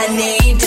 I need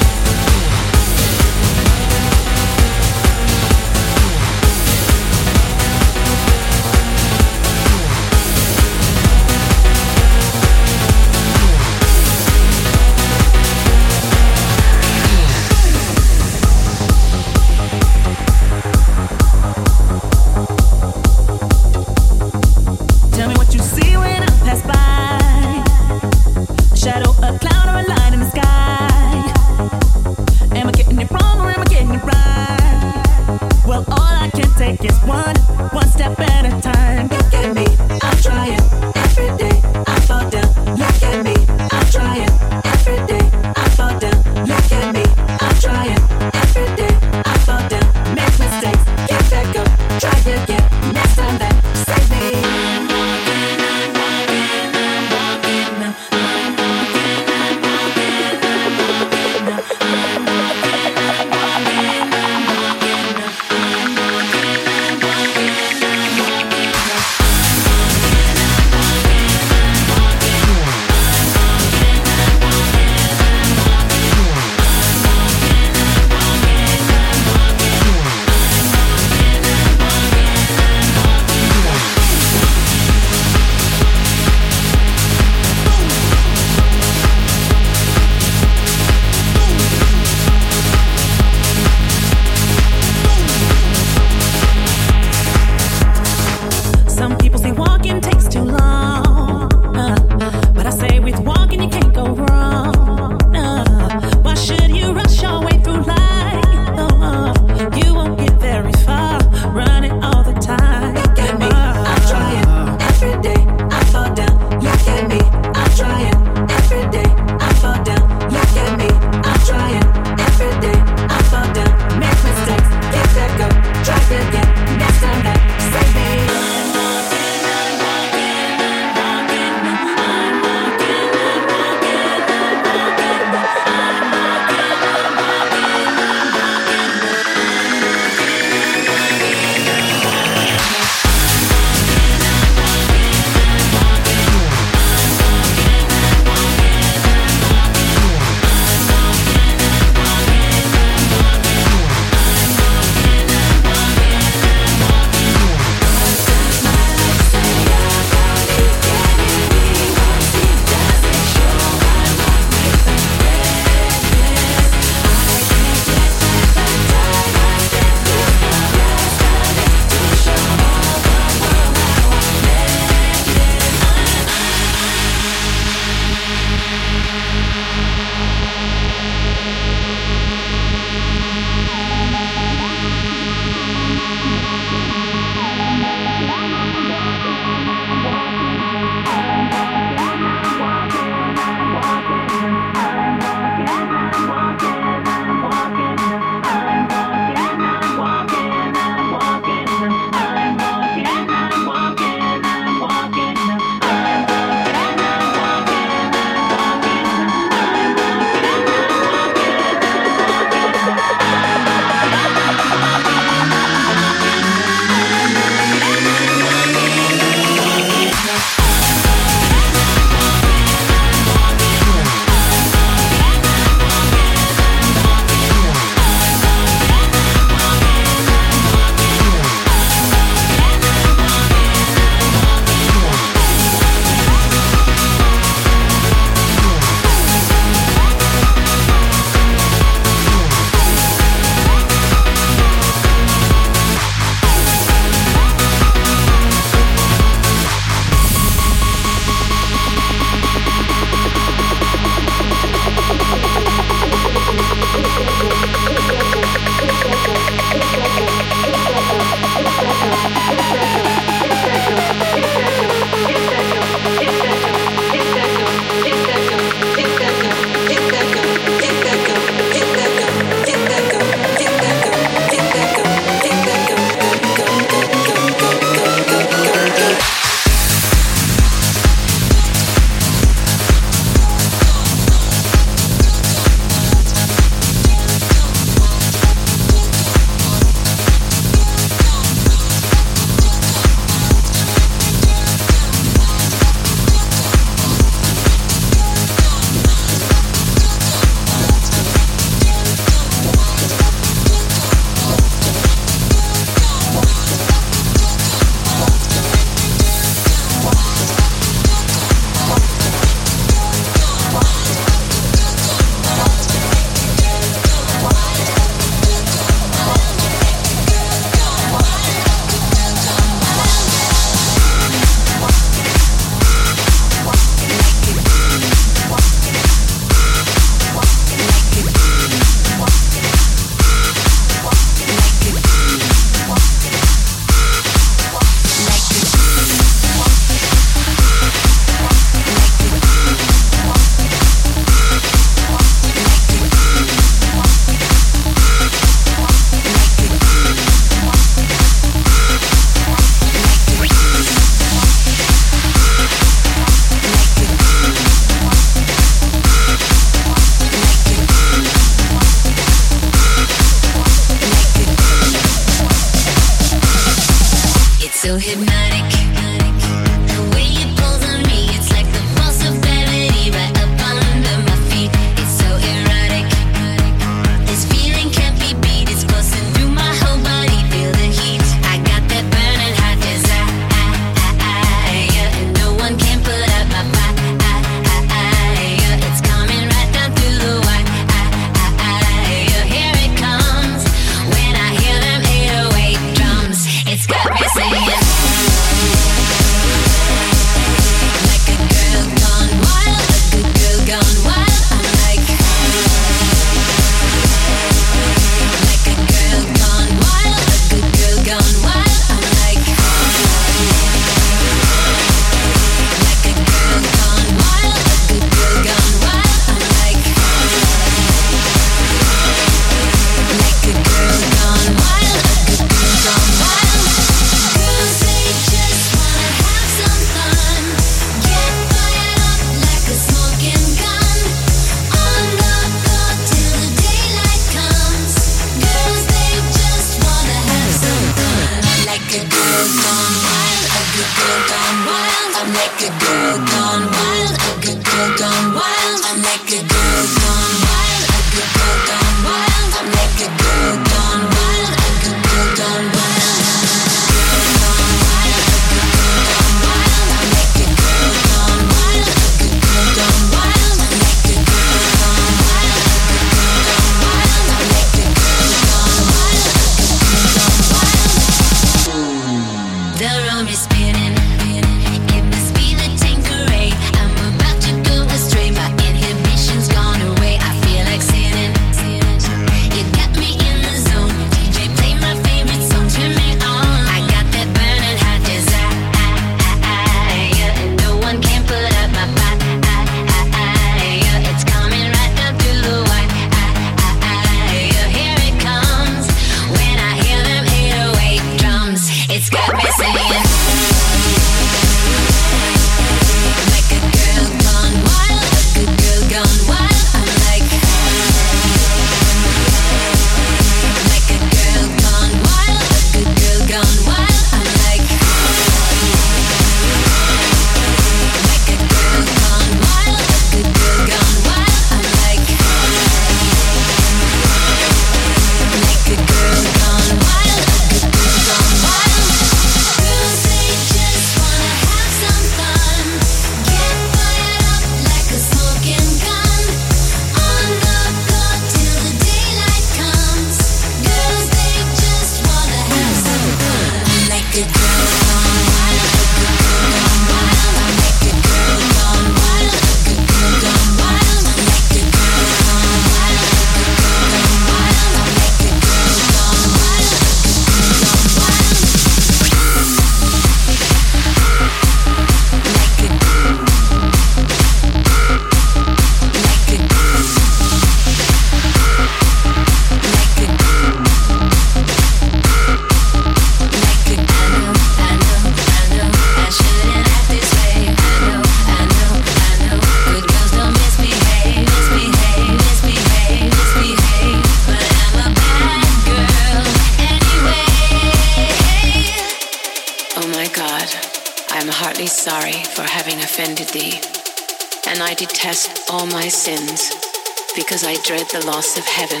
the loss of heaven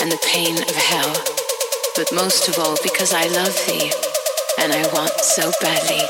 and the pain of hell, but most of all because I love thee and I want so badly